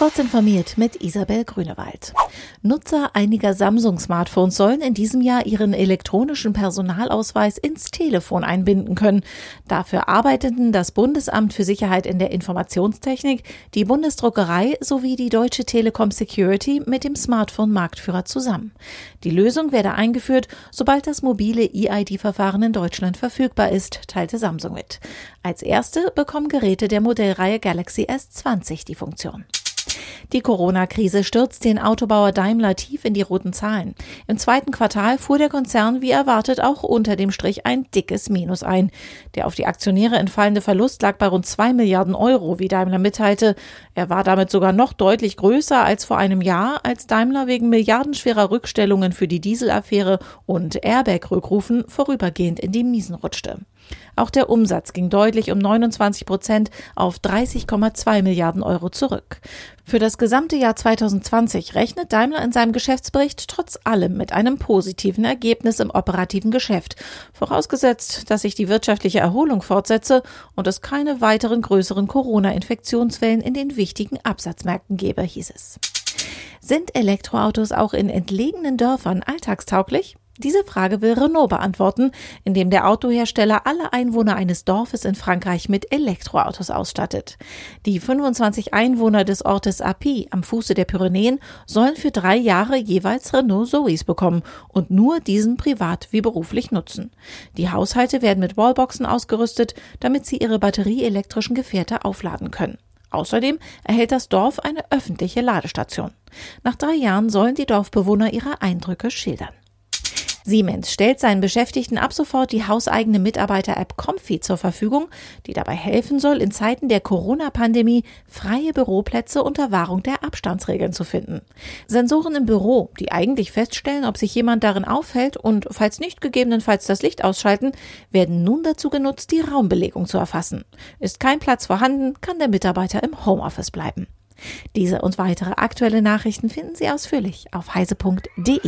Kurz informiert mit Isabel Grünewald. Nutzer einiger Samsung-Smartphones sollen in diesem Jahr ihren elektronischen Personalausweis ins Telefon einbinden können. Dafür arbeiteten das Bundesamt für Sicherheit in der Informationstechnik, die Bundesdruckerei sowie die Deutsche Telekom Security mit dem Smartphone-Marktführer zusammen. Die Lösung werde eingeführt, sobald das mobile EID-Verfahren in Deutschland verfügbar ist, teilte Samsung mit. Als erste bekommen Geräte der Modellreihe Galaxy S20 die Funktion. Die Corona-Krise stürzt den Autobauer Daimler tief in die roten Zahlen. Im zweiten Quartal fuhr der Konzern wie erwartet auch unter dem Strich ein dickes Minus ein. Der auf die Aktionäre entfallende Verlust lag bei rund zwei Milliarden Euro, wie Daimler mitteilte. Er war damit sogar noch deutlich größer als vor einem Jahr, als Daimler wegen milliardenschwerer Rückstellungen für die Dieselaffäre und Airbag-Rückrufen vorübergehend in die Miesen rutschte. Auch der Umsatz ging deutlich um 29 Prozent auf 30,2 Milliarden Euro zurück. Für das gesamte Jahr 2020 rechnet Daimler in seinem Geschäftsbericht trotz allem mit einem positiven Ergebnis im operativen Geschäft, vorausgesetzt, dass sich die wirtschaftliche Erholung fortsetze und es keine weiteren größeren Corona-Infektionswellen in den wichtigen Absatzmärkten gebe, hieß es. Sind Elektroautos auch in entlegenen Dörfern alltagstauglich? Diese Frage will Renault beantworten, indem der Autohersteller alle Einwohner eines Dorfes in Frankreich mit Elektroautos ausstattet. Die 25 Einwohner des Ortes Api am Fuße der Pyrenäen sollen für drei Jahre jeweils Renault Zoes bekommen und nur diesen privat wie beruflich nutzen. Die Haushalte werden mit Wallboxen ausgerüstet, damit sie ihre batterieelektrischen Gefährte aufladen können. Außerdem erhält das Dorf eine öffentliche Ladestation. Nach drei Jahren sollen die Dorfbewohner ihre Eindrücke schildern. Siemens stellt seinen Beschäftigten ab sofort die hauseigene Mitarbeiter-App Comfy zur Verfügung, die dabei helfen soll, in Zeiten der Corona-Pandemie freie Büroplätze unter Wahrung der Abstandsregeln zu finden. Sensoren im Büro, die eigentlich feststellen, ob sich jemand darin aufhält und falls nicht gegebenenfalls das Licht ausschalten, werden nun dazu genutzt, die Raumbelegung zu erfassen. Ist kein Platz vorhanden, kann der Mitarbeiter im Homeoffice bleiben. Diese und weitere aktuelle Nachrichten finden Sie ausführlich auf heise.de.